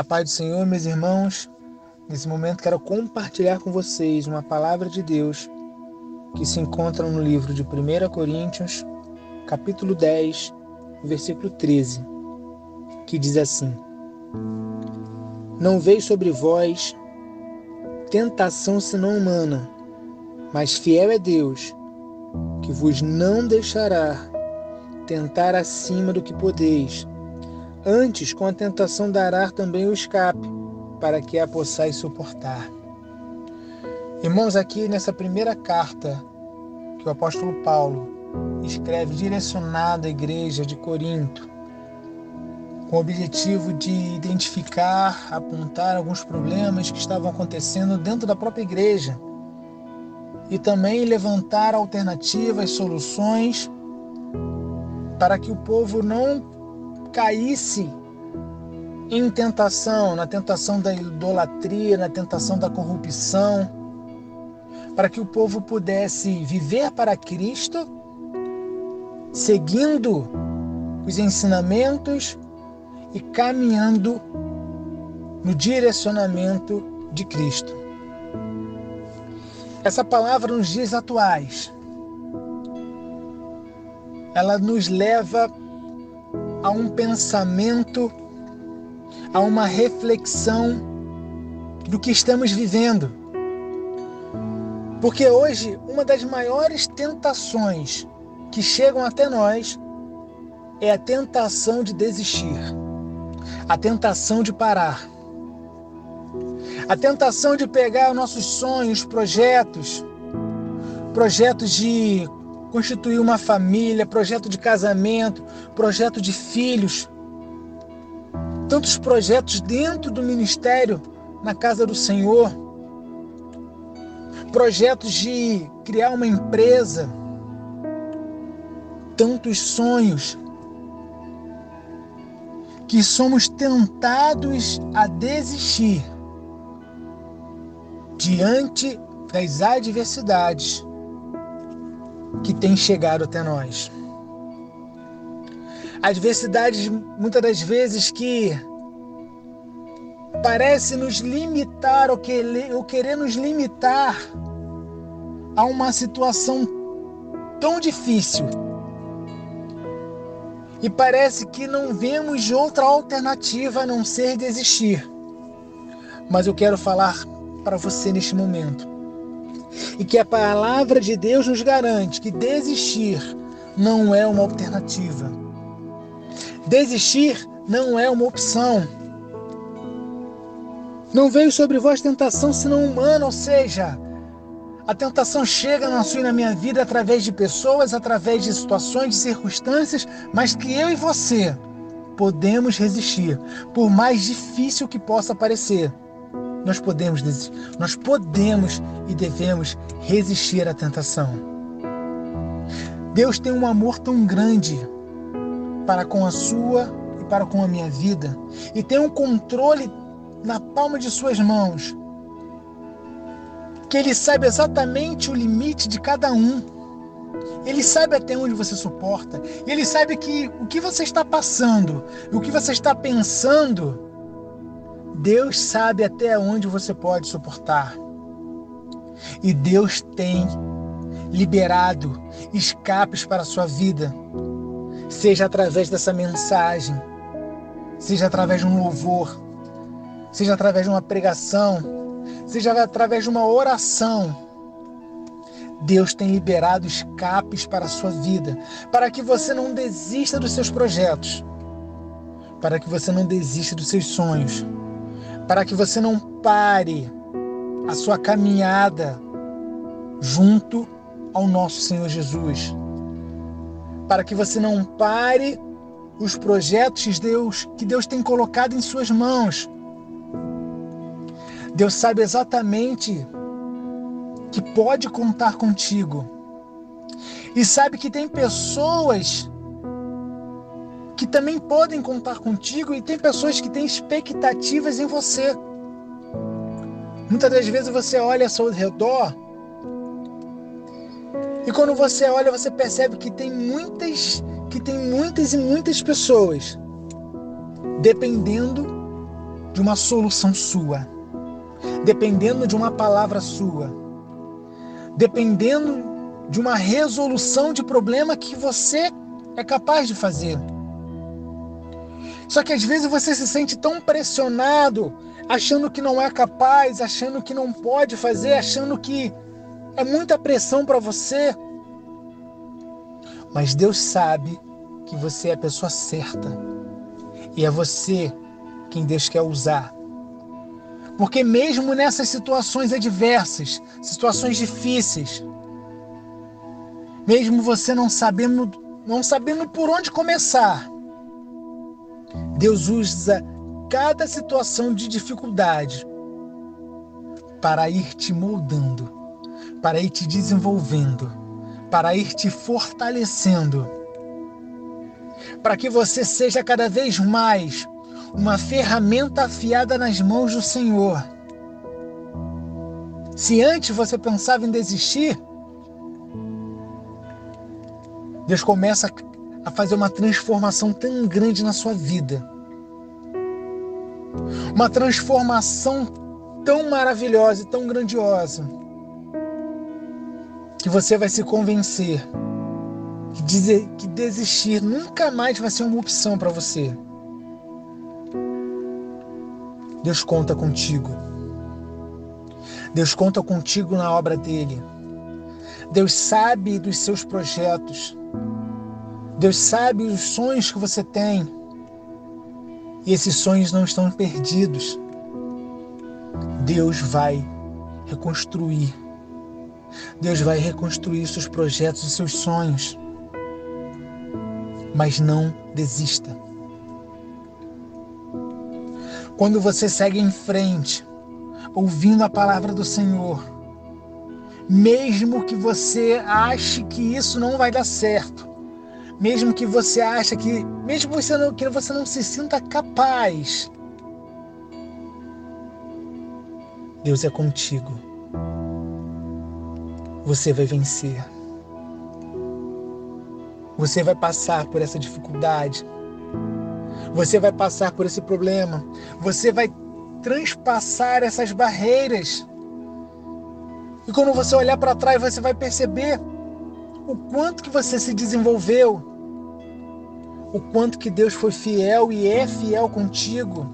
A paz do Senhor, meus irmãos. Nesse momento quero compartilhar com vocês uma palavra de Deus que se encontra no livro de 1 Coríntios, capítulo 10, versículo 13, que diz assim: Não veio sobre vós tentação senão humana, mas fiel é Deus, que vos não deixará tentar acima do que podeis Antes, com a tentação dará também o escape, para que a possais suportar. Irmãos, aqui nessa primeira carta que o apóstolo Paulo escreve direcionada à igreja de Corinto, com o objetivo de identificar, apontar alguns problemas que estavam acontecendo dentro da própria igreja e também levantar alternativas, soluções para que o povo não caísse em tentação, na tentação da idolatria, na tentação da corrupção, para que o povo pudesse viver para Cristo, seguindo os ensinamentos e caminhando no direcionamento de Cristo. Essa palavra nos dias atuais, ela nos leva a um pensamento, a uma reflexão do que estamos vivendo. Porque hoje, uma das maiores tentações que chegam até nós é a tentação de desistir, a tentação de parar, a tentação de pegar nossos sonhos, projetos, projetos de constituir uma família, projeto de casamento, projeto de filhos. Tantos projetos dentro do ministério, na casa do Senhor. Projetos de criar uma empresa. Tantos sonhos que somos tentados a desistir diante das adversidades que tem chegado até nós. Adversidades, muitas das vezes, que parece nos limitar ou querer, ou querer nos limitar a uma situação tão difícil. E parece que não vemos outra alternativa a não ser desistir. Mas eu quero falar para você neste momento e que a palavra de Deus nos garante que desistir não é uma alternativa. Desistir não é uma opção. Não veio sobre vós tentação senão humana, ou seja, a tentação chega na sua e na minha vida através de pessoas, através de situações, de circunstâncias, mas que eu e você podemos resistir, por mais difícil que possa parecer. Nós podemos, nós podemos e devemos resistir à tentação. Deus tem um amor tão grande para com a sua e para com a minha vida e tem um controle na palma de suas mãos. Que ele sabe exatamente o limite de cada um. Ele sabe até onde você suporta. Ele sabe que o que você está passando, o que você está pensando, Deus sabe até onde você pode suportar. E Deus tem liberado escapes para a sua vida, seja através dessa mensagem, seja através de um louvor, seja através de uma pregação, seja através de uma oração. Deus tem liberado escapes para a sua vida, para que você não desista dos seus projetos, para que você não desista dos seus sonhos para que você não pare a sua caminhada junto ao nosso Senhor Jesus. Para que você não pare os projetos que Deus, que Deus tem colocado em suas mãos. Deus sabe exatamente que pode contar contigo. E sabe que tem pessoas que também podem contar contigo e tem pessoas que têm expectativas em você. Muitas das vezes você olha ao seu redor e quando você olha você percebe que tem muitas, que tem muitas e muitas pessoas dependendo de uma solução sua, dependendo de uma palavra sua, dependendo de uma resolução de problema que você é capaz de fazer. Só que às vezes você se sente tão pressionado, achando que não é capaz, achando que não pode fazer, achando que é muita pressão para você. Mas Deus sabe que você é a pessoa certa. E é você quem Deus quer usar. Porque mesmo nessas situações adversas, situações difíceis, mesmo você não sabendo, não sabendo por onde começar, Deus usa cada situação de dificuldade para ir te moldando, para ir te desenvolvendo, para ir te fortalecendo, para que você seja cada vez mais uma ferramenta afiada nas mãos do Senhor. Se antes você pensava em desistir, Deus começa a fazer uma transformação tão grande na sua vida. Uma transformação tão maravilhosa e tão grandiosa que você vai se convencer que, dizer, que desistir nunca mais vai ser uma opção para você. Deus conta contigo. Deus conta contigo na obra dele. Deus sabe dos seus projetos. Deus sabe os sonhos que você tem. E esses sonhos não estão perdidos. Deus vai reconstruir. Deus vai reconstruir seus projetos e seus sonhos. Mas não desista. Quando você segue em frente, ouvindo a palavra do Senhor, mesmo que você ache que isso não vai dar certo, mesmo que você ache que, mesmo você não, que você não se sinta capaz, Deus é contigo. Você vai vencer. Você vai passar por essa dificuldade você vai passar por esse problema. Você vai transpassar essas barreiras. E quando você olhar para trás, você vai perceber o quanto que você se desenvolveu, o quanto que Deus foi fiel e é fiel contigo.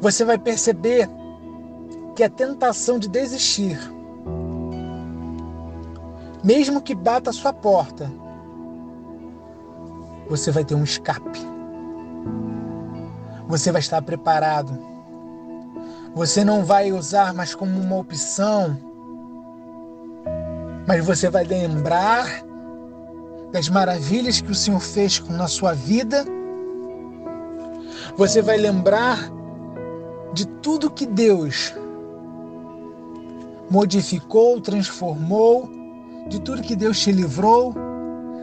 Você vai perceber que a tentação de desistir, mesmo que bata a sua porta, você vai ter um escape. Você vai estar preparado. Você não vai usar mais como uma opção, mas você vai lembrar das maravilhas que o Senhor fez na sua vida. Você vai lembrar de tudo que Deus modificou, transformou, de tudo que Deus te livrou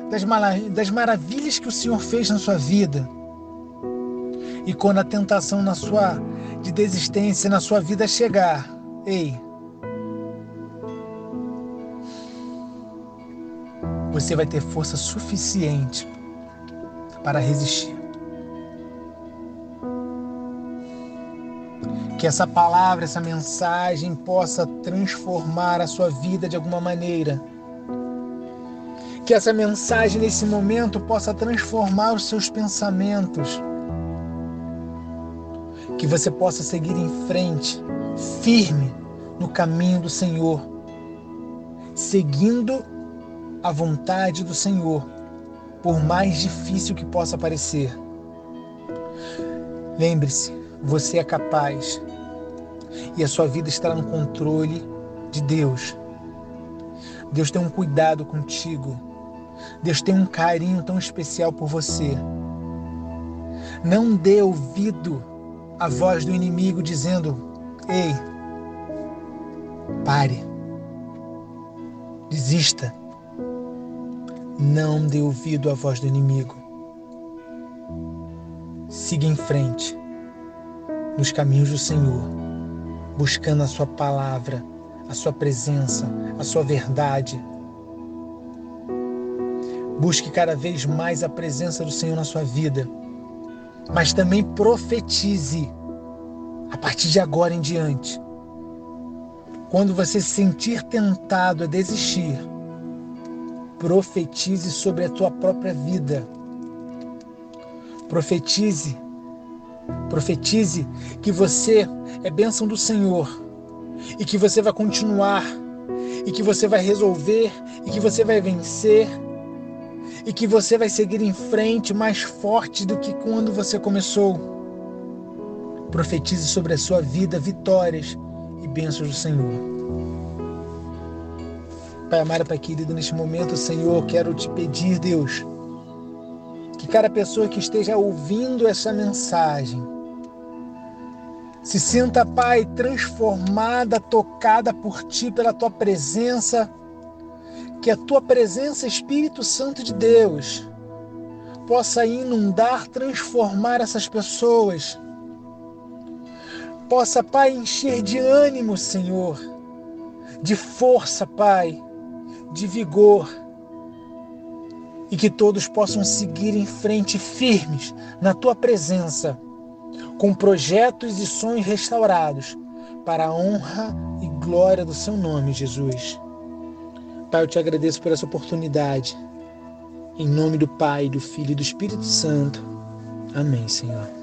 das, das maravilhas que o Senhor fez na sua vida. E quando a tentação na sua de desistência na sua vida chegar, ei, você vai ter força suficiente para resistir. Que essa palavra, essa mensagem possa transformar a sua vida de alguma maneira que essa mensagem nesse momento possa transformar os seus pensamentos. Que você possa seguir em frente, firme no caminho do Senhor, seguindo a vontade do Senhor, por mais difícil que possa parecer. Lembre-se, você é capaz e a sua vida estará no controle de Deus. Deus tem um cuidado contigo. Deus tem um carinho tão especial por você. Não dê ouvido à voz do inimigo dizendo: Ei, pare, desista. Não dê ouvido à voz do inimigo. Siga em frente, nos caminhos do Senhor, buscando a Sua palavra, a Sua presença, a Sua verdade Busque cada vez mais a presença do Senhor na sua vida. mas também profetize a partir de agora em diante. Quando você se sentir tentado a desistir, profetize sobre a tua própria vida. Profetize, profetize que você é bênção do Senhor e que você vai continuar e que você vai resolver e que você vai vencer e que você vai seguir em frente mais forte do que quando você começou. Profetize sobre a sua vida vitórias e bênçãos do Senhor. Pai amado, Pai querido, neste momento, Senhor, quero te pedir, Deus, que cada pessoa que esteja ouvindo essa mensagem se sinta, Pai, transformada, tocada por Ti, pela Tua presença, que a Tua presença, Espírito Santo de Deus, possa inundar, transformar essas pessoas, possa, Pai, encher de ânimo, Senhor, de força, Pai, de vigor, e que todos possam seguir em frente firmes na Tua presença com projetos e sonhos restaurados, para a honra e glória do seu nome, Jesus. Pai, eu te agradeço por essa oportunidade. Em nome do Pai, do Filho e do Espírito Santo. Amém, Senhor.